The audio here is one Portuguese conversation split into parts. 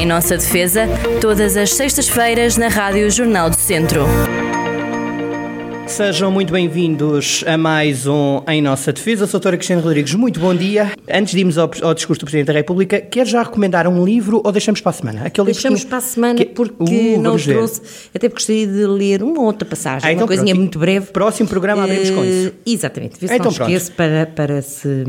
Em nossa defesa, todas as sextas-feiras na Rádio Jornal do Centro. Sejam muito bem-vindos a mais um Em Nossa Defesa. Sou a doutora Cristina Rodrigues, muito bom dia. Antes de irmos ao, ao, discurso do Presidente da República, quer já recomendar um livro ou deixamos para a semana? Aquele deixamos para a semana que... porque uh, não trouxe, até porque gostaria de ler uma outra passagem, ah, então uma coisinha pronto. muito breve. Próximo programa abrimos uh, com isso. Exatamente, vê se então, não esqueço para, para, se,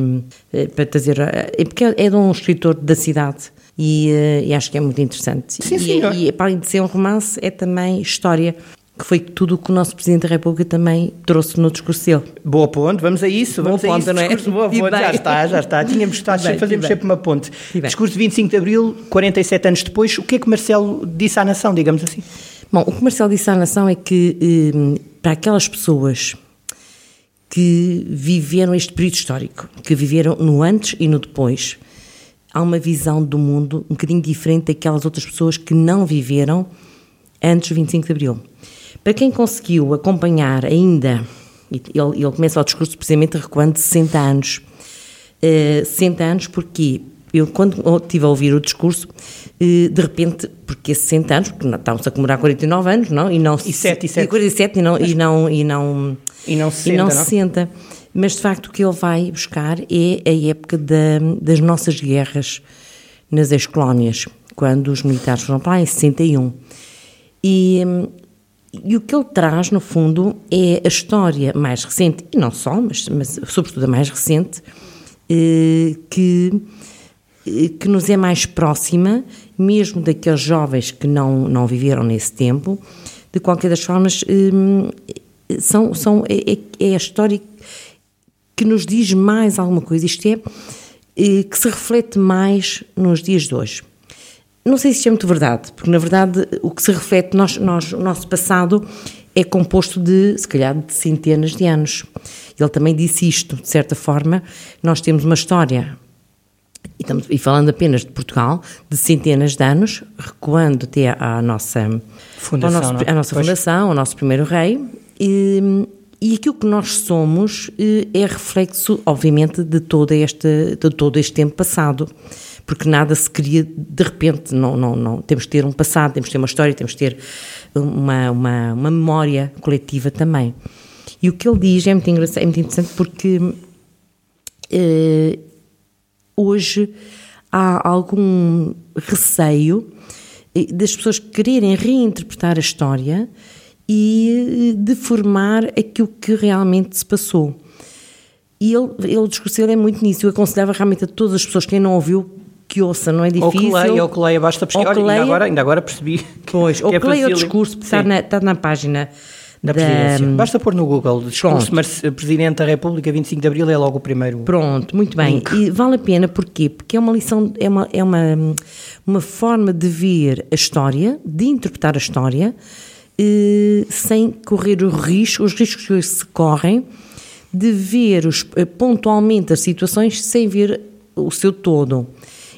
eh, para trazer, é porque é de um escritor da cidade e, e, acho que é muito interessante. Sim, e, e, para além de ser um romance, é também história que foi tudo o que o nosso Presidente da República também trouxe no discurso dele. Boa ponte, vamos a isso, vamos boa a ponte, isso. Não é? Boa ponte, já está, já está. Tínhamos bem, fazemos sempre uma ponte. Discurso de 25 de Abril, 47 anos depois, o que é que Marcelo disse à nação, digamos assim? Bom, o que Marcelo disse à nação é que eh, para aquelas pessoas que viveram este período histórico, que viveram no antes e no depois, há uma visão do mundo um bocadinho diferente daquelas outras pessoas que não viveram antes do 25 de Abril. Para quem conseguiu acompanhar ainda, ele, ele começa o discurso precisamente recuando 60 anos. Uh, 60 anos porque eu quando estive a ouvir o discurso, uh, de repente, porque 60 anos, porque estamos a comemorar 49 anos, não? E, não, e 7, e 7. E 47 e não, e não, e não, e não 60, e não, não? 60. Mas de facto o que ele vai buscar é a época da, das nossas guerras nas ex-colónias, quando os militares foram para lá em 61. E, e o que ele traz, no fundo, é a história mais recente, e não só, mas, mas sobretudo a mais recente, eh, que, eh, que nos é mais próxima, mesmo daqueles jovens que não, não viveram nesse tempo. De qualquer das formas, eh, são, são, é, é a história que nos diz mais alguma coisa, isto é, que se reflete mais nos dias de hoje. Não sei se isto é muito verdade, porque na verdade o que se reflete, nós, nós, o nosso passado é composto de, se calhar, de centenas de anos. Ele também disse isto, de certa forma, nós temos uma história, e, estamos, e falando apenas de Portugal, de centenas de anos, recuando até à nossa fundação, ao nosso, à nossa fundação, ao nosso primeiro rei, e, e aquilo que nós somos eh, é reflexo, obviamente, de todo este, de todo este tempo passado porque nada se cria de repente, não, não, não. Temos de ter um passado, temos de ter uma história, temos de ter uma, uma, uma memória coletiva também. E o que ele diz é muito, é muito interessante porque eh, hoje há algum receio eh, das pessoas quererem reinterpretar a história e eh, deformar aquilo que realmente se passou. E ele, ele, o discurso dele é muito nisso. Eu aconselhava realmente a todas as pessoas, quem não ouviu, que ouça, não é difícil. Ou que leia, ou que leia, basta pesquisar. Olha, ainda, agora, ainda agora percebi. Pois, que ou é que leia o discurso, está na, está na página. Da, presidência. Da... Basta pôr no Google discurso Pronto. Presidente da República 25 de Abril é logo o primeiro. Pronto, muito bem. Link. E vale a pena porquê? Porque é uma lição, é uma, é uma, uma forma de ver a história, de interpretar a história, eh, sem correr o risco, os riscos que se correm, de ver os, eh, pontualmente as situações sem ver o seu todo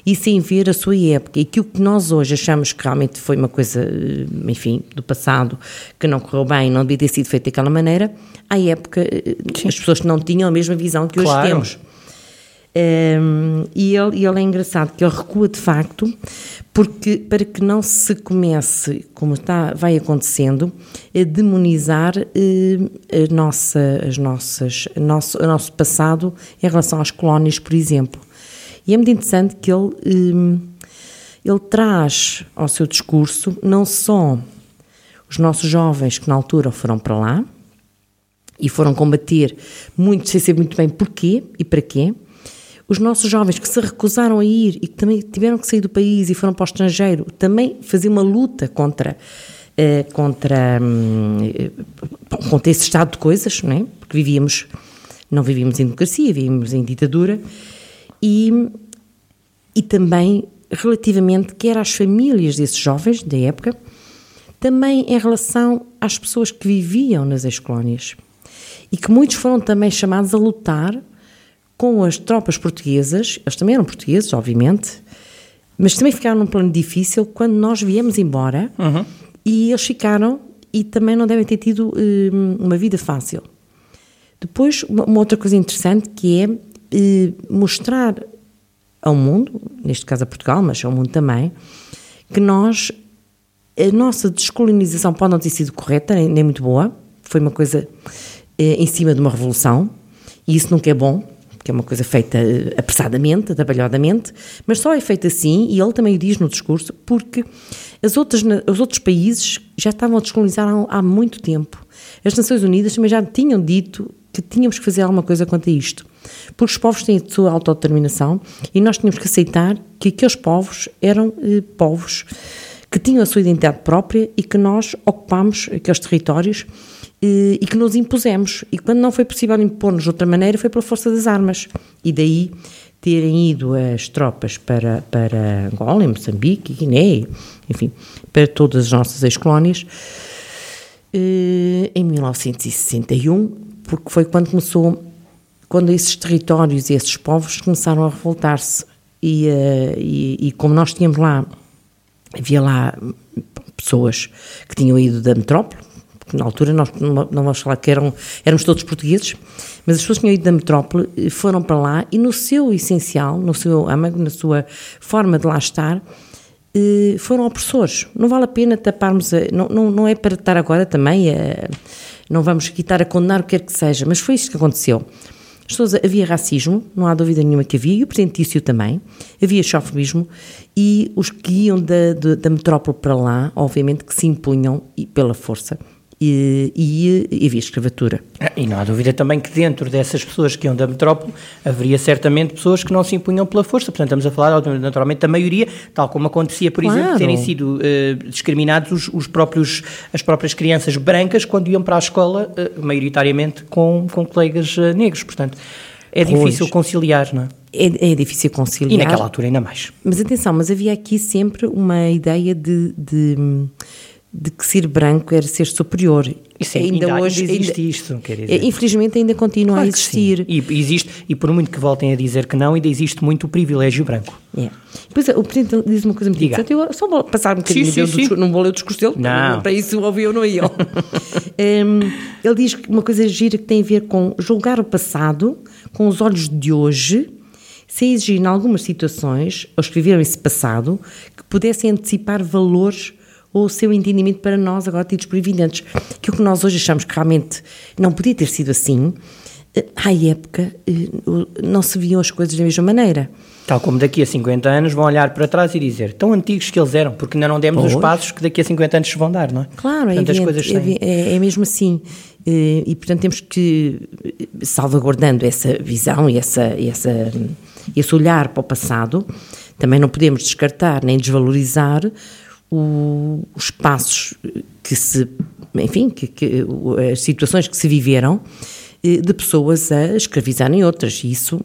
e sem ver a sua época. E que o que nós hoje achamos que realmente foi uma coisa, eh, enfim, do passado, que não correu bem, não devia ter sido feito daquela maneira, à época eh, Sim. as pessoas não tinham a mesma visão que claro. hoje temos. Um, ehm, e, ele, e ele é engraçado que ele recua de facto, porque para que não se comece, como está, vai acontecendo, a demonizar eh, a nossa, as nossas, nosso, o nosso passado em relação às colónias, por exemplo. E é muito interessante que ele, hum, ele traz ao seu discurso não só os nossos jovens que na altura foram para lá e foram combater muito, sem saber muito bem porquê e para quê, os nossos jovens que se recusaram a ir e que também tiveram que sair do país e foram para o estrangeiro, também faziam uma luta contra, eh, contra, hum, contra esse estado de coisas, não é? porque vivíamos, não vivíamos em democracia, vivíamos em ditadura, e, e também relativamente quer às famílias desses jovens da época, também em relação às pessoas que viviam nas ex-colónias e que muitos foram também chamados a lutar com as tropas portuguesas, eles também eram portugueses, obviamente, mas também ficaram num plano difícil quando nós viemos embora uhum. e eles ficaram e também não devem ter tido um, uma vida fácil. Depois, uma outra coisa interessante que é mostrar ao mundo, neste caso a Portugal, mas ao mundo também, que nós, a nossa descolonização pode não ter sido correta, nem, nem muito boa, foi uma coisa eh, em cima de uma revolução, e isso nunca é bom, que é uma coisa feita eh, apressadamente, atabalhadamente, mas só é feita assim, e ele também o diz no discurso, porque as outras, os outros países já estavam a descolonizar há, há muito tempo. As Nações Unidas também já tinham dito que tínhamos que fazer alguma coisa quanto a isto. Porque os povos têm a sua autodeterminação e nós tínhamos que aceitar que aqueles povos eram eh, povos que tinham a sua identidade própria e que nós ocupámos aqueles territórios e que nos impusemos. E quando não foi possível impor-nos de outra maneira, foi pela força das armas. E daí terem ido as tropas para, para Angola, Moçambique, Guiné, enfim, para todas as nossas ex-colónias, eh, em 1961, porque foi quando começou, quando esses territórios e esses povos começaram a revoltar-se. E, eh, e, e como nós tínhamos lá, havia lá pessoas que tinham ido da metrópole, porque na altura nós não, vamos falar que eram, éramos todos portugueses, mas as pessoas que tinham ido da metrópole eh, foram para lá e no seu essencial, no seu âmago, na sua forma de lá estar, eh, foram opressores. Não vale a pena taparmos, a, não, não, não é para estar agora também, a, não vamos aqui estar a condenar o que quer que seja, mas foi isto que aconteceu. Pessoas, havia racismo, não há dúvida nenhuma que havia, e o Presidente disse também, havia xenofobismo, e os que iam da, da, da metrópole para lá, obviamente que se impunham pela força e, e, havia escravatura. Ah, e não há dúvida também que dentro dessas pessoas que iam da metrópole haveria certamente pessoas que não se impunham pela força. Portanto, estamos a falar naturalmente da maioria, tal como acontecia, por claro. exemplo, terem sido uh, discriminados os, os, próprios, as próprias crianças brancas quando iam para a escola, uh, maioritariamente com, com colegas uh, negros. Portanto, é pois. difícil conciliar, não é? É, é, difícil conciliar. E naquela altura ainda mais. Mas atenção, mas havia aqui sempre uma ideia de, de de que ser branco era ser superior. Isso ainda, ainda hoje existe ainda, isto, quer dizer. É, infelizmente ainda continua claro a existir. E existe, e por muito que voltem a dizer que não, ainda existe muito o privilégio branco. É. Pois o Presidente diz uma coisa muito interessante, eu só vou passar um bocadinho, sim, sim, sim. não vou ler o discurso dele, não. para isso ouvi ou não ia. um, ele diz uma coisa gira que tem a ver com julgar o passado com os olhos de hoje, sem exigir em algumas situações, ou escreveram esse passado, que pudessem antecipar valores o seu entendimento para nós, agora tidos por evidentes. Que o que nós hoje achamos que realmente não podia ter sido assim, eh, à época eh, não se viam as coisas da mesma maneira. Tal como daqui a 50 anos vão olhar para trás e dizer tão antigos que eles eram, porque ainda não demos pois. os passos que daqui a 50 anos se vão dar, não é? Claro, é, evidente, coisas é, é, é mesmo assim. Eh, e, portanto, temos que, salvaguardando essa visão e essa, essa, esse olhar para o passado, também não podemos descartar nem desvalorizar o, os passos que se, enfim, que, que, as situações que se viveram eh, de pessoas a escravizarem outras. Isso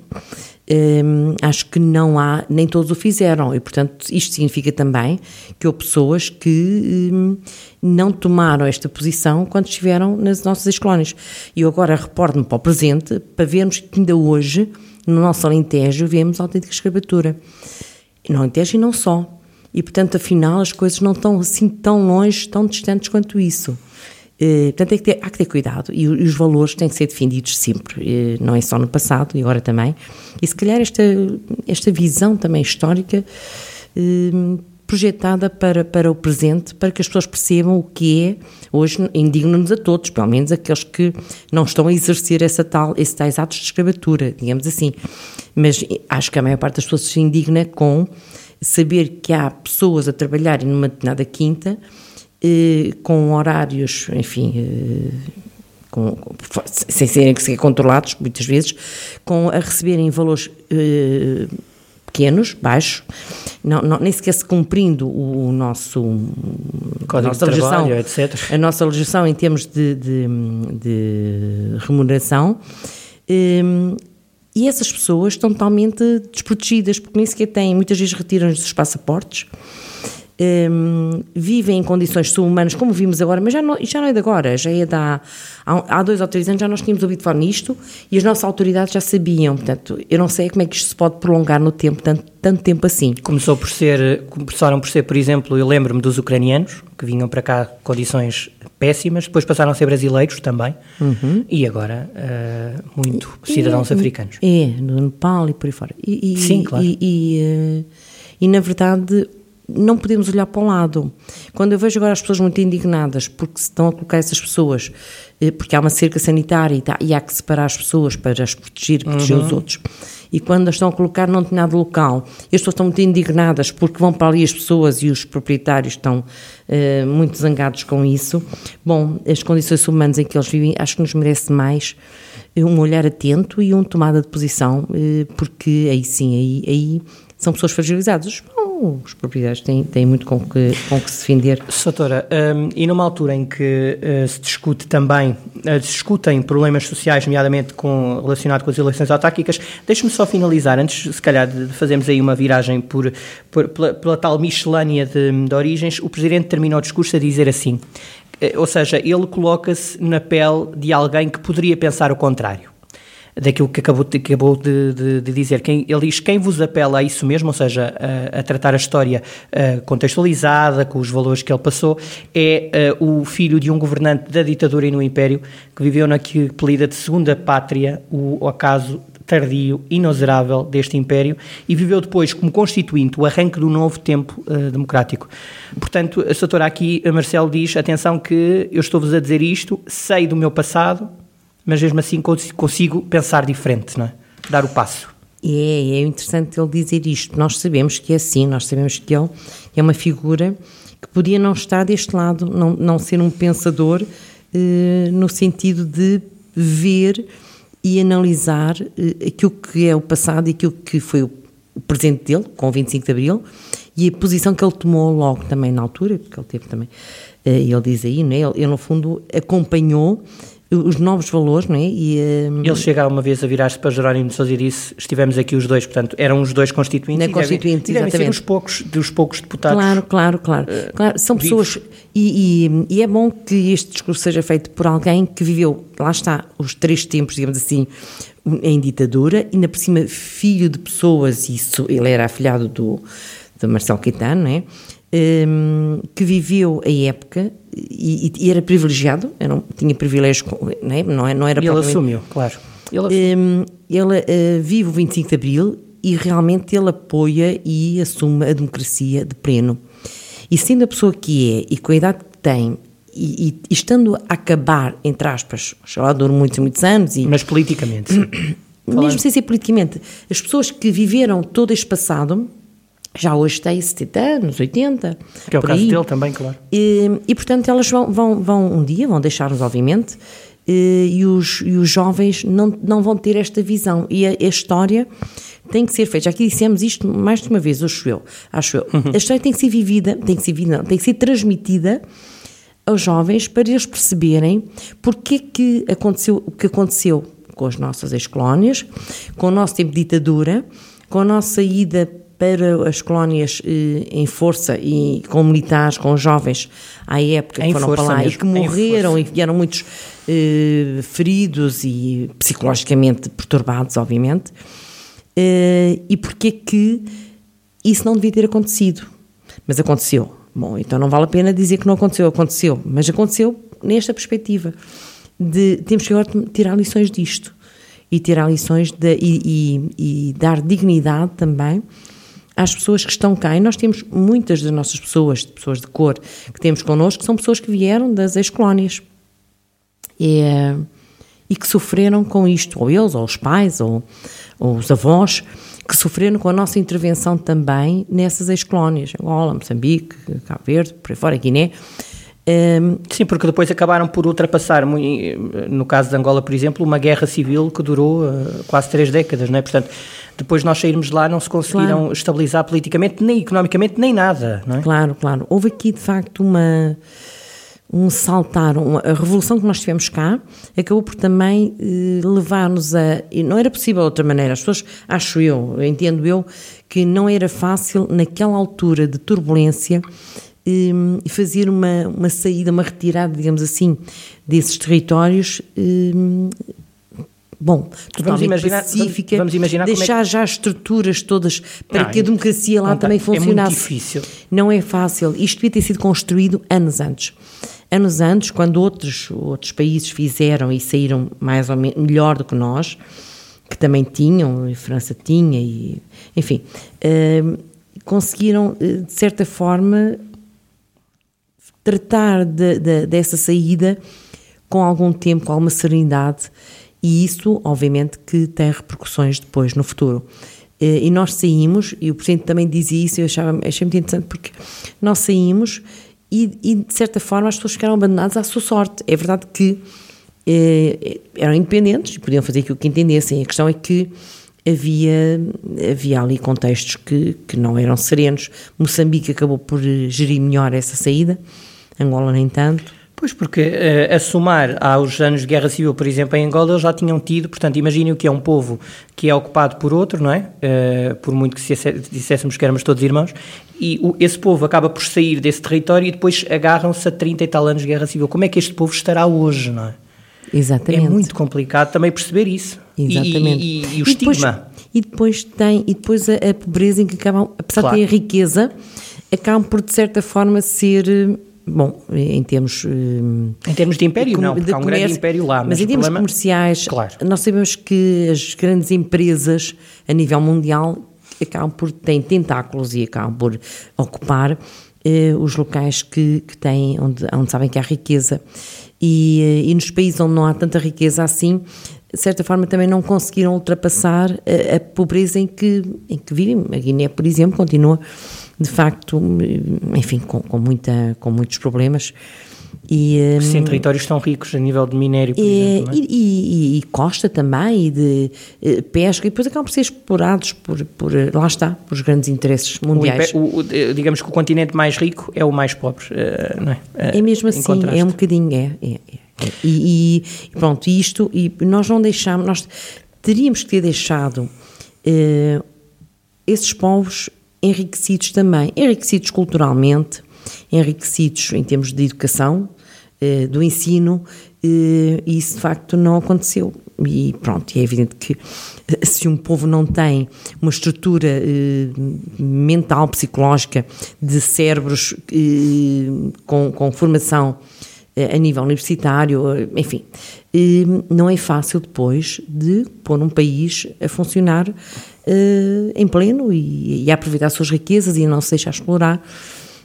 hum, acho que não há, nem todos o fizeram, e portanto isto significa também que houve pessoas que hum, não tomaram esta posição quando estiveram nas nossas ex-colónias. E eu agora reporto-me para o presente para vermos que ainda hoje, no nosso Alentejo, vemos autêntica escravatura. No Alentejo e não só. E, portanto, afinal, as coisas não estão assim tão longe, tão distantes quanto isso. E, portanto, que ter, há que ter cuidado e, os valores têm que ser defendidos sempre, e, não é só no passado e agora também. E se calhar esta, esta visão também histórica projetada para, para o presente, para que as pessoas percebam o que é, hoje indigna-nos a todos, pelo menos aqueles que não estão a exercer essa tal, esses tais atos de escravatura, digamos assim. Mas acho que a maior parte das pessoas se indigna com saber que há pessoas a trabalharem numa determinada quinta eh, com horários, enfim, eh, com, sem serem sequer controlados, muitas vezes, com, a receberem valores eh, pequenos, baixos, não, não, nem sequer se cumprindo o, o nosso a nossa legislação, trabalho, etc. A nossa legislação em termos de, de, de remuneração, e essas pessoas estão totalmente desprotegidas, porque nem sequer têm, muitas vezes retiram-lhes os passaportes, um, vivem em condições subhumanas, como vimos agora, mas já não, já não é de agora, já é de há, há dois ou três anos já nós tínhamos ouvido falar nisto e as nossas autoridades já sabiam, portanto, eu não sei como é que isto se pode prolongar no tempo, tanto, tanto tempo assim. Começou por ser, começaram por ser, por exemplo, eu lembro-me dos ucranianos, que vinham para cá condições péssimas, depois passaram a ser brasileiros também, uhum. e agora uh, muito cidadãos é, africanos. É, no Nepal e por aí fora. E, e, Sim, claro. E, e, uh, e na verdade não podemos olhar para o lado. Quando eu vejo agora as pessoas muito indignadas porque se estão a colocar essas pessoas, eh, porque há uma cerca sanitária e, tá, e há que separar as pessoas para as proteger, proteger uhum. os outros, e quando as estão a colocar num determinado local, as pessoas estão muito indignadas porque vão para ali as pessoas e os proprietários estão uh, muito zangados com isso. Bom, as condições humanas em que eles vivem, acho que nos merece mais um olhar atento e uma tomada de posição, uh, porque aí sim, aí, aí são pessoas fragilizadas. Os proprietários têm, têm muito com que, com que se defender. Soutora, um, e numa altura em que uh, se discute também, uh, discutem problemas sociais, nomeadamente com, relacionado com as eleições autárquicas, deixe-me só finalizar, antes se calhar de fazermos aí uma viragem por, por pela, pela, tal miscelânea de, de origens, o Presidente terminou o discurso a dizer assim, eh, ou seja, ele coloca-se na pele de alguém que poderia pensar o contrário daquilo que acabou, de, acabou de, de, de, dizer. Quem, ele diz quem vos apela a isso mesmo, ou seja, a, a tratar a história a, contextualizada, com os valores que ele passou, é a, o filho de um governante da ditadura e no Império, que viveu na que apelida de segunda pátria, o, acaso tardio, inexorável deste Império e viveu depois como constituinte o arranque do novo tempo uh, democrático. Portanto, a doutora aqui, a Marcelo diz, atenção que eu estou-vos a dizer isto, sei do meu passado, mas mesmo assim consigo pensar diferente, não é? Dar o passo. É, é interessante ele dizer isto. Nós sabemos que é assim, nós sabemos que ele é uma figura que podia não estar deste lado, não, não ser um pensador eh, no sentido de ver e analisar eh, aquilo que é o passado e aquilo que foi o presente dele, com o 25 de Abril, e a posição que ele tomou logo também na altura, porque ele teve também, eh, ele diz aí, é? ele, ele no fundo acompanhou os novos valores, não é? E, um... Ele chega uma vez a virar-se para Jerónimo de Sousa e disse: estivemos aqui os dois, portanto, eram os dois constituintes. Na constituinte, devem, devem ser os poucos, dos poucos deputados. Claro, claro, claro. Uh, claro são vivos. pessoas. E, e, e, é bom que este discurso seja feito por alguém que viveu, lá está, os três tempos, digamos assim, em ditadura, e ainda por cima, filho de pessoas, isso, ele era afilhado do, do Marcelo Caetano, não é? Um, que viveu a época e, e era privilegiado, era, tinha privilégios, não, é? não, é, não era E ele assumiu, claro. Ele, assumiu. Um, ele uh, vive o 25 de Abril e realmente ele apoia e assume a democracia de pleno. E sendo a pessoa que é e com a idade que tem e, e, estando a acabar, entre aspas, já durou muitos e muitos anos. E, Mas politicamente, sim. Mesmo sem ser politicamente, as pessoas que viveram todo este passado já hoje tem 70 anos, 80. Que é o caso aí. dele também, claro. E, e, portanto elas vão, vão, vão um dia, vão deixar-nos obviamente, e, os, e os jovens não, não vão ter esta visão. E a, a história tem que ser feita. Já aqui dissemos isto mais de uma vez, acho eu. Acho eu. Uhum. A história tem que ser vivida, tem que ser vivida, não, tem que ser transmitida aos jovens para eles perceberem porque que aconteceu o que aconteceu com as nossas ex-colónias, com o nosso tempo de ditadura, com a nossa ida para as colónias eh, em força e com militares, com jovens à época que foram para lá mesmo. e que morreram e que eram muitos eh, feridos e psicologicamente perturbados, obviamente. Eh, e porque que isso não devia ter acontecido? Mas aconteceu. Bom, então não vale a pena dizer que não aconteceu, aconteceu, mas aconteceu nesta perspectiva de temos que agora tirar lições disto e tirar lições de, e, e, e dar dignidade também às pessoas que estão cá. E nós temos muitas das nossas pessoas, pessoas de cor, que temos connosco, que são pessoas que vieram das ex-colónias e, e, que sofreram com isto, ou eles, ou os pais, ou, ou os avós, que sofreram com a nossa intervenção também nessas ex-colónias, Angola, Moçambique, Cabo Verde, por aí fora, Guiné. Um, Sim, porque depois acabaram por ultrapassar, no caso de Angola, por exemplo, uma guerra civil que durou uh, quase três décadas, não é? Portanto, depois nós sairmos de lá não se conseguiram claro. estabilizar politicamente, nem economicamente, nem nada, é? Claro, claro. Houve aqui, de facto, uma um saltar, uma, a revolução que nós tivemos cá acabou por também eh, levar-nos a. E não era possível de outra maneira. As pessoas, acho eu, entendo eu, que não era fácil, naquela altura de turbulência, eh, fazer uma, uma saída, uma retirada, digamos assim, desses territórios. Eh, bom, totalmente vamos imaginar, pacífica, vamos imaginar é deixar é que... já as estruturas todas para não, que a democracia lá também funcionasse. É muito difícil. Não é fácil. Isto devia ter sido construído anos antes. Anos antes, quando outros, outros países fizeram e saíram mais ou menos melhor do que nós, que também tinham, a França tinha, e, enfim, uh, conseguiram, de certa forma, tratar de, de, dessa saída com algum tempo, com alguma serenidade, e isso, obviamente, que tem repercussões depois no futuro. Eh, e nós saímos, e o Presidente também dizia isso, eu achava, achei muito interessante, porque nós saímos e, e, de certa forma, as pessoas ficaram abandonadas à sua sorte. É verdade que eh, eram independentes e podiam fazer aquilo que entendessem. A questão é que havia, havia ali contextos que, que não eram serenos. Moçambique acabou por gerir melhor essa saída, Angola nem tanto. Pois, porque uh, a somar aos anos de guerra civil, por exemplo, em Angola, eles já tinham tido, portanto, imaginem o que é um povo que é ocupado por outro, não é? Uh, por muito que disséssemos que éramos todos irmãos, e o, esse povo acaba por sair desse território e depois agarram-se a 30 e tal anos de guerra civil. Como é que este povo estará hoje, não é? Exatamente. É muito complicado também perceber isso. Exatamente. E, e, e o e estigma. Depois, e depois tem, e depois a, a pobreza em que acabam, apesar claro. de ter a riqueza, acabam por, de certa forma, ser Bom, em termos. Em termos de império, de, não, porque de há um comércio, grande império lá. Mas, mas em termos problema... comerciais, claro. nós sabemos que as grandes empresas a nível mundial acabam por. têm tentáculos e acabam por ocupar eh, os locais que, que têm, onde, onde sabem que há riqueza. E, eh, e nos países onde não há tanta riqueza assim, de certa forma também não conseguiram ultrapassar a, a pobreza em que, em que vivem. A Guiné, por exemplo, continua de facto, enfim, com, com, muita, com muitos problemas. E, Sim, territórios tão ricos a nível de minério, por e, exemplo. É? E, e, e, costa também, e de eh, pesca, e depois acabam por ser explorados por, por lá está, por os grandes interesses mundiais. O, o, digamos que o continente mais rico é o mais pobre, eh, não é? Eh, é mesmo assim, é um bocadinho, é. é, é. E, pronto, isto, e nós não deixamos, nós teríamos que ter deixado esses povos enriquecidos também, enriquecidos culturalmente, enriquecidos em termos de educação, eh, do ensino, eh, e isso de facto não aconteceu. E pronto, é evidente que eh, se um povo não tem uma estrutura mental, psicológica, de cérebros com, com formação a nível universitário, enfim, não é fácil depois de pôr um país a funcionar uh, em pleno e, e, a aproveitar as suas riquezas e não se deixar explorar.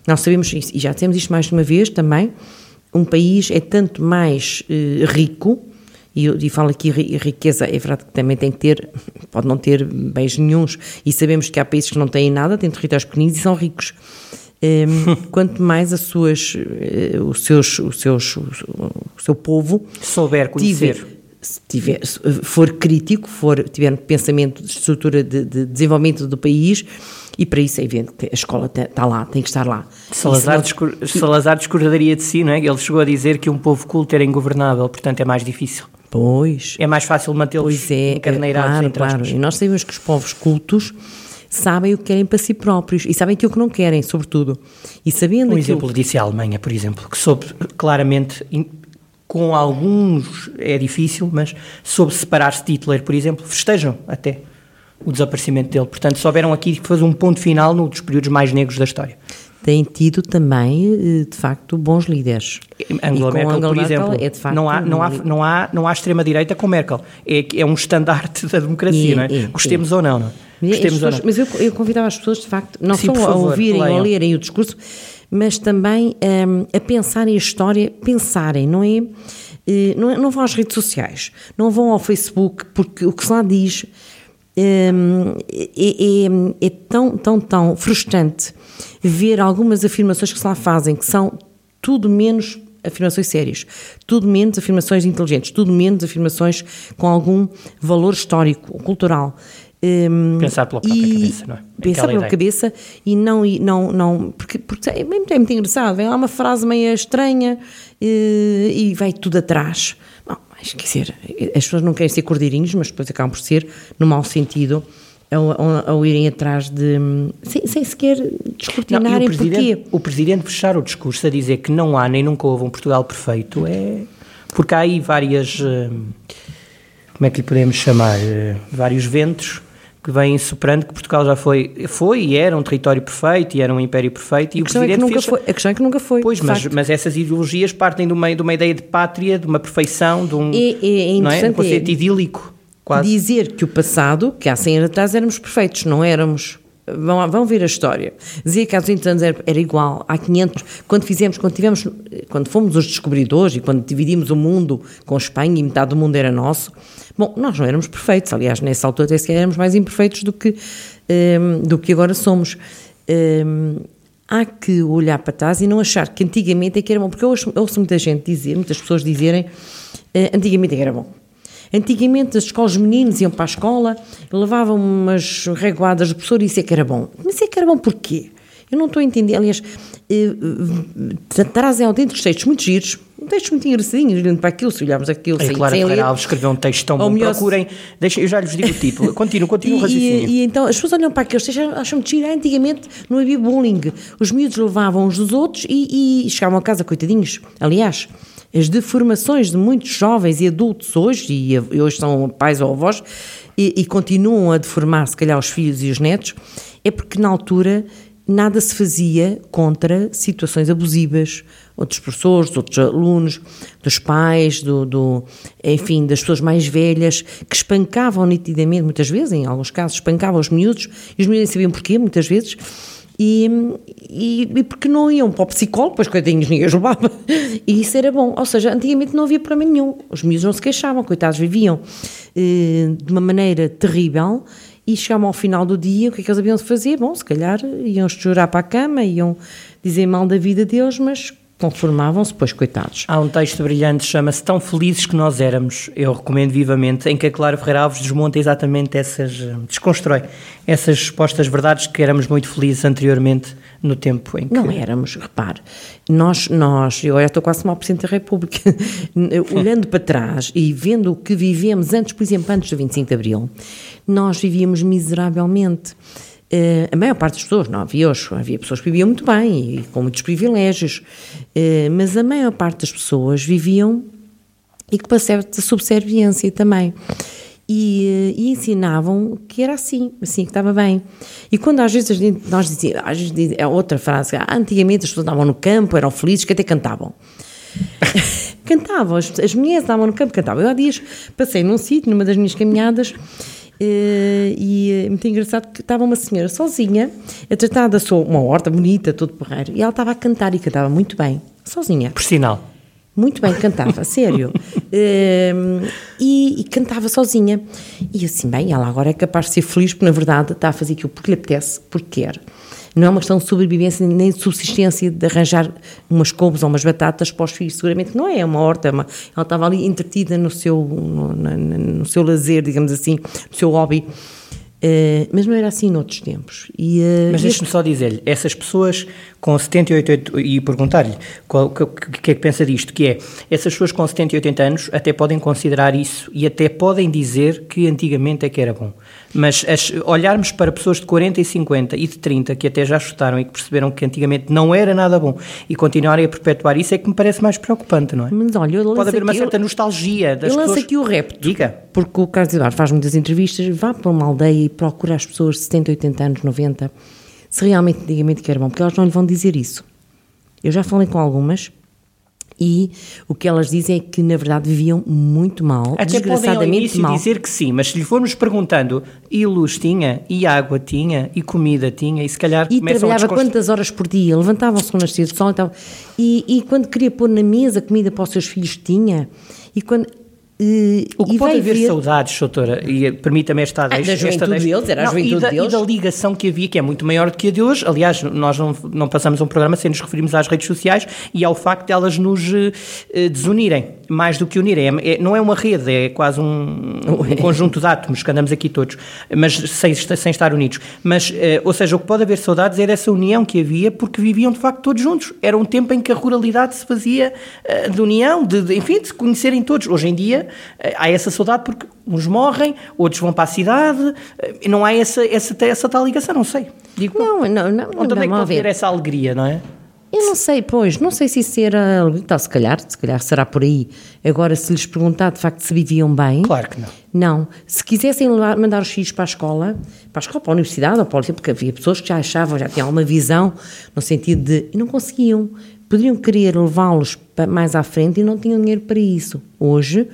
Nós sabemos, e já temos isto mais de uma vez também, um país é tanto mais rico, e, e falo aqui riqueza, é verdade que também tem que ter, pode não ter bens nenhums, e sabemos que há países que não têm nada, têm territórios pequeninos e são ricos. Um, ehm, quanto mais as suas, uh, os seus, os seus, o, seu povo souber conhecer. Tiver, se tiver, for crítico, for, tiver pensamento de estrutura de, de desenvolvimento do país, e para isso é evidente que a escola está lá, tem que estar lá. Salazar, discur Salazar discordaria de si, não é? Ele chegou a dizer que um povo culto era ingovernável, portanto é mais difícil. Pois. É mais fácil mantê-los é, encarneirados claro, claro. E nós sabemos que os povos cultos sabem o que querem para si próprios e sabem aquilo que não querem, sobretudo. E sabendo um exemplo disso é a Alemanha, por exemplo, que soube claramente com alguns é difícil, mas soube separar-se de Hitler, por exemplo, festejam até o desaparecimento dele. Portanto, souberam aqui fazer um ponto final num dos períodos mais negros da história. Tem tido também, eh, de facto, bons líderes. Angela Merkel, Angela por Merkel exemplo, é de facto não há, não há, não há, não há extrema-direita com Merkel. É, é um estandarte da democracia, é, não é? Gostemos ou não, não é? Gostemos pessoas, ou não. Mas eu, eu convidava as pessoas, de facto, não Sim, só a ouvirem ou a lerem o discurso, mas também um, a pensarem a história, pensarem, não é? Uh, não, não, vão às redes sociais, não vão ao Facebook, porque o que se lá diz um, é, é, é, tão, tão, tão frustrante ver algumas afirmações que se lá fazem, que são tudo menos afirmações sérias, tudo menos afirmações inteligentes, tudo menos afirmações com algum valor histórico, cultural. Um, pensar pela própria cabeça, não é? Pensar Aquela pela ideia. cabeça e não, e não, não porque, porque é, muito, é muito engraçado, vem lá uma frase meio estranha e, e vai tudo atrás. Não, quer dizer, as pessoas não querem ser cordeirinhos, mas depois acabam por ser, no mau sentido, ao, ao, ao irem atrás de. sem, sem sequer descortinarem não, o porquê. O Presidente fechar o discurso a dizer que não há nem nunca houve um Portugal perfeito é. porque há aí várias. Hum, como é que lhe podemos chamar? Eh, vários ventos que vêm soprando que Portugal já foi, foi e era um território perfeito e era um império perfeito. E a, questão o é que nunca fez... foi, a questão é que nunca foi. Pois, mas, mas essas ideologias partem de uma, de uma ideia de pátria, de uma perfeição, de um, é, é não é? um conceito idílico. Quase. Dizer que o passado, que há 100 anos atrás éramos perfeitos, não éramos. Vão, vão ver a história. Dizia que há 200 anos era, era, igual, há 500. Quando fizemos, quando tivemos, quando fomos os descobridores e quando dividimos o mundo com Espanha e metade do mundo era nosso, bom, nós não éramos perfeitos. Aliás, nessa altura até sequer éramos mais imperfeitos do que, um, ehm, do que agora somos. Um, ehm, há que olhar para trás e não achar que antigamente é que era bom, porque eu ouço, ouço muita gente dizer, muitas pessoas dizerem, uh, antigamente é que era bom. Antigamente as escolas meninos iam para a escola, levavam umas reguadas do professor e isso é que era bom. Mas isso é que era bom porquê? Eu não estou a entender. Aliás, eh, eh, trazem autênticos textos muito giros, textos muito engraçadinhos, olhando para aquilo, se olharmos aquilo é, claro, sem ler. Alves escreveu um texto tão bom, melhor, procurem, deixem, eu já lhes digo o título, continuo, continuo o raciocínio. E, e, então as pessoas olham para aqueles textos, acham muito giro, antigamente não havia bullying, os miúdos levavam uns dos outros e, e chegavam a casa coitadinhos, aliás, as deformações de muitos jovens e adultos hoje, e hoje são pais ou avós, e, e continuam a deformar, se calhar, os filhos e os netos, é porque na altura nada se fazia contra situações abusivas, outros professores, outros alunos, dos pais, do, do, enfim, das pessoas mais velhas, que espancavam nitidamente, muitas vezes, em alguns casos, espancavam os miúdos, e os miúdos nem sabiam porquê, muitas vezes, e, e, e, porque não iam para o psicólogo, pois coitadinhos ninguém os levava, e isso era bom. Ou seja, antigamente não havia problema nenhum, os miúdos não se queixavam, coitados, viviam eh, de uma maneira terrível e chegavam ao final do dia, o que é que eles haviam de fazer? Bom, se calhar iam chorar para a cama, iam dizer mal da vida deles, mas conformavam-se, pois coitados. Há um texto brilhante, chama-se Tão Felizes que Nós Éramos, eu recomendo vivamente, em que a Clara Ferreira Alves desmonta exatamente essas, desconstrói essas supostas verdades que éramos muito felizes anteriormente no tempo em que... Não éramos, repare, nós, nós eu estou quase como Presidente da República, olhando para trás e vendo o que vivemos antes, por exemplo, antes do 25 de Abril, nós vivíamos miseravelmente. Uh, a maior parte das pessoas, não havia hoje, havia pessoas que viviam muito bem e com muitos privilégios, uh, mas a maior parte das pessoas viviam e com uma certa subserviência também. E, uh, e, ensinavam que era assim, assim que estava bem. E quando às vezes gente, nós dizíamos, às vezes é outra frase, ah, antigamente as pessoas andavam no campo, eram felizes, que até cantavam. cantavam, as, as mulheres estavam no campo, cantavam. Eu há dias passei num sítio, numa das minhas caminhadas, e é muito engraçado que estava uma senhora sozinha a tratar da sua, uma horta bonita, todo porreiro, e ela estava a cantar e cantava muito bem, sozinha. Por sinal. Muito bem, cantava, sério. Uh, e, e, cantava sozinha. E assim, bem, ela agora é capaz de ser feliz, porque na verdade está a fazer aquilo porque lhe apetece, porque quer. Não é uma questão de sobrevivência nem de subsistência de arranjar umas couves ou umas batatas para os filhos, seguramente não é, é uma horta, é uma, ela estava ali entretida no seu, no, no, no seu lazer, digamos assim, no seu hobby. Uh, mas não era assim noutros tempos. E, uh, mas deixe-me só dizer-lhe, essas pessoas com 78 e perguntar-lhe o que, é que pensa disto, que é, essas pessoas com 70 e 80 anos até podem considerar isso e até podem dizer que antigamente é que era bom. Mas as, olharmos para pessoas de 40 e 50 e de 30 que até já chutaram e que perceberam que antigamente não era nada bom e continuarem a perpetuar isso é que me parece mais preocupante, não é? Mas olha, Pode haver uma certa eu, nostalgia das eu pessoas. Eu lanço aqui o repto. Diga. Porque o Carlos Eduardo faz muitas entrevistas, vá para uma aldeia e procura as pessoas de 70, 80 anos, 90, se realmente antigamente que era bom, porque elas não lhe vão dizer isso. Eu já falei com algumas e o que elas dizem é que na verdade viviam muito mal, Até desgraçadamente podem ao início mal. dizer que sim, mas se lhe formos perguntando e luz tinha, e água tinha, e comida tinha, e se calhar E trabalhava quantas horas por dia, levantavam-se com nascer do sol e tal, e, e quando queria pôr na mesa comida para os seus filhos tinha, e quando O que pode haver ver... saudades, doutora, e permita-me esta deixa. Ah, da juventude esta, deles, era a juventude e da, deles. E da ligação que havia, que é muito maior do que a de hoje. Aliás, nós não, não passamos um programa sem nos referirmos às redes sociais e ao facto de elas nos uh, desunirem, mais do que unirem. É, é, não é uma rede, é quase um, um, conjunto de átomos que andamos aqui todos, mas sem, sem estar unidos. Mas, uh, ou seja, o que pode haver saudades é dessa união que havia, porque viviam de facto todos juntos. Era um tempo em que a ruralidade se fazia de união, de, de, enfim, de se conhecerem todos. Hoje em dia eh, há essa saudade porque uns morrem, outros vão para a cidade, eh, não há essa, essa, essa tal ligação, não sei. Digo, não, não, não. Onde não, é que pode ter essa alegria, não é? Eu não sei, pois, não sei se isso era. Então, se calhar, se calhar será por aí. Agora, se lhes perguntar de facto se viviam bem. Claro que não. Não. Se quisessem levar, mandar os filhos para a escola, para a escola, para a universidade ou para o porque havia pessoas que já achavam, já tinham uma visão, no sentido de. e não conseguiam. Poderiam querer levá-los mais à frente e não tinham dinheiro para isso. Hoje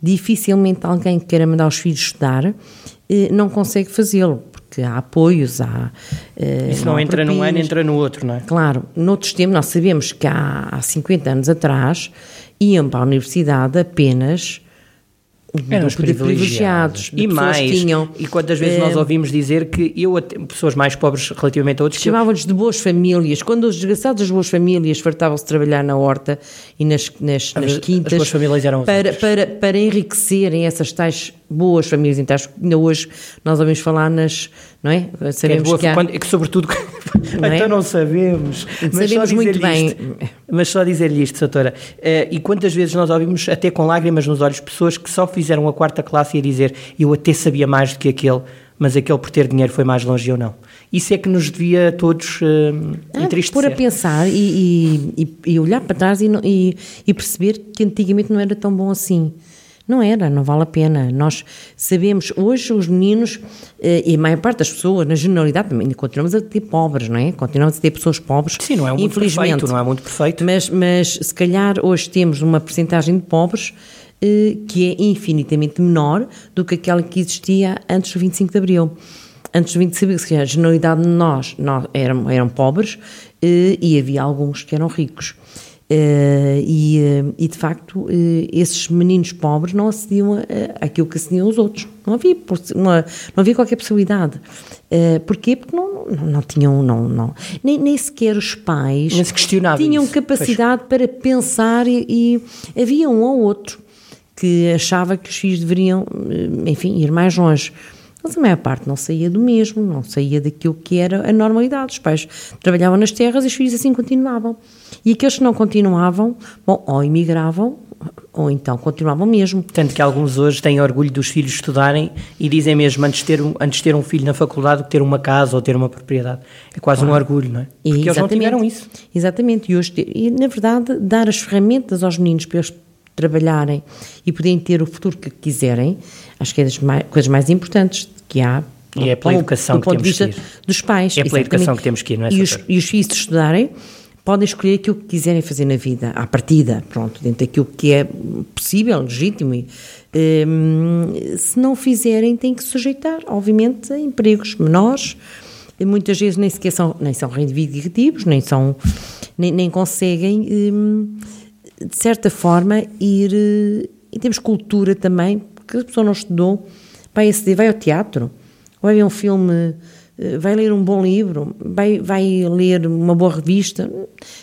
dificilmente alguém que queira mandar os filhos estudar não consegue fazê-lo, porque há apoios, há. Eh, Isso não, não entra num ano, entra no outro, não é? Claro, noutros tempos, nós sabemos que há, há 50 anos atrás iam para a universidade apenas eram os privilegiados, e mais tinham, e quantas vezes nós eh, ouvimos dizer que eu pessoas mais pobres relativamente a outros chamavam-lhes de boas famílias. Quando os desgraçados das boas famílias fartavam-se de trabalhar na horta e nas, nas, nas quintas as boas famílias eram para, para, para enriquecerem essas tais boas famílias. Então ainda hoje nós ouvimos falar nas não é? Sabemos que, é boa, que, há... quando, que sobretudo não é? então não sabemos. Mas sabemos muito bem. isto, mas só dizer-lhe isto, doutora. Uh, e quantas vezes nós ouvimos até com lágrimas nos olhos pessoas que só fizeram a quarta classe e a dizer eu até sabia mais do que aquele mas aquele por ter dinheiro foi mais longe ou não. Isso é que nos devia a todos uh, ah, entristecer. Pôr a pensar e, e, e, olhar para trás e, e perceber que antigamente não era tão bom assim não era, não vale a pena. Nós sabemos, hoje os meninos, eh, e a maior parte das pessoas, na generalidade, também continuamos a ter pobres, não é? Continuamos a ter pessoas pobres. Sim, não é muito perfeito, não é muito perfeito. Mas, mas se calhar hoje temos uma percentagem de pobres eh, que é infinitamente menor do que aquela que existia antes do 25 de Abril. Antes do 25 de Abril, a generalidade de nós, nós eram, eram pobres eh, e havia alguns que eram ricos. Uh, e, uh, e, de facto uh, esses meninos pobres não acediam àquilo que acediam os outros não havia, uma, não havia qualquer possibilidade porquê? porque não, não, não tinham não, não, nem, nem sequer os pais tinham isso. capacidade pois. para pensar e, e, havia um ou outro que achava que os filhos deveriam enfim, ir mais longe mas a maior parte não saía do mesmo, não saía daquilo que era a normalidade. Os pais trabalhavam nas terras e os filhos assim continuavam. E aqueles que não continuavam, bom, ou imigravam, ou então continuavam mesmo. Tanto que alguns hoje têm orgulho dos filhos estudarem e dizem mesmo antes de ter um, antes de ter um filho na faculdade ter uma casa ou ter uma propriedade. É quase claro. um orgulho, não é? Porque e, eles não tiveram isso. Exatamente. E, hoje, e, na verdade, dar as ferramentas aos meninos para eles trabalharem e poderem ter o futuro que quiserem, acho que é das mais, coisas mais importantes que há. E é pela educação que temos que ir. dos pais. É pela educação que temos que ir, não é? E os, e os filhos estudarem, podem escolher aquilo que quiserem fazer na vida, à partida, pronto, dentro daquilo que é possível, legítimo. E, um, se não fizerem, têm que sujeitar, obviamente, a empregos menores. E muitas vezes nem sequer são, nem são reivindicativos, nem são, nem, nem conseguem, um, de certa forma, ir. E temos cultura também, porque a pessoa não estudou, vai aceder, vai ao teatro, vai ver um filme eh, vai ler um bom livro, vai, vai ler uma boa revista.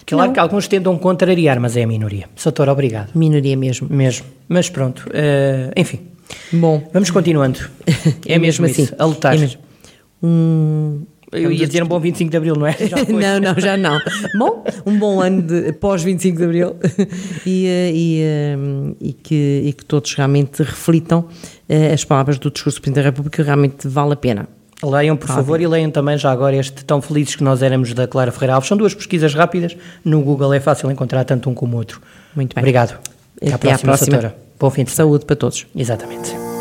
Claro não. que alguns tentam contrariar, mas é a minoria. Soutor, obrigado. Minoria mesmo. Mesmo. Mas pronto, uh, enfim. Bom. Vamos continuando. É, é mesmo, mesmo assim. Isso, a lutar. É mesmo. Um, eu ia dizer um bom 25 de Abril, não é? não, não, já não. Bom, um bom ano de, pós 25 de Abril e, eh, e, e, que, e que todos realmente reflitam as palavras do discurso do Presidente da República, realmente vale a pena. Leiam, por favor, e leiam também já agora este Tão Felizes que Nós Éramos da Clara Ferreira Alves. São duas pesquisas rápidas, no Google é fácil encontrar tanto um como o outro. Muito bem. Obrigado. Até, Até à próxima, próxima. Bom fim de Saúde para todos. Exatamente.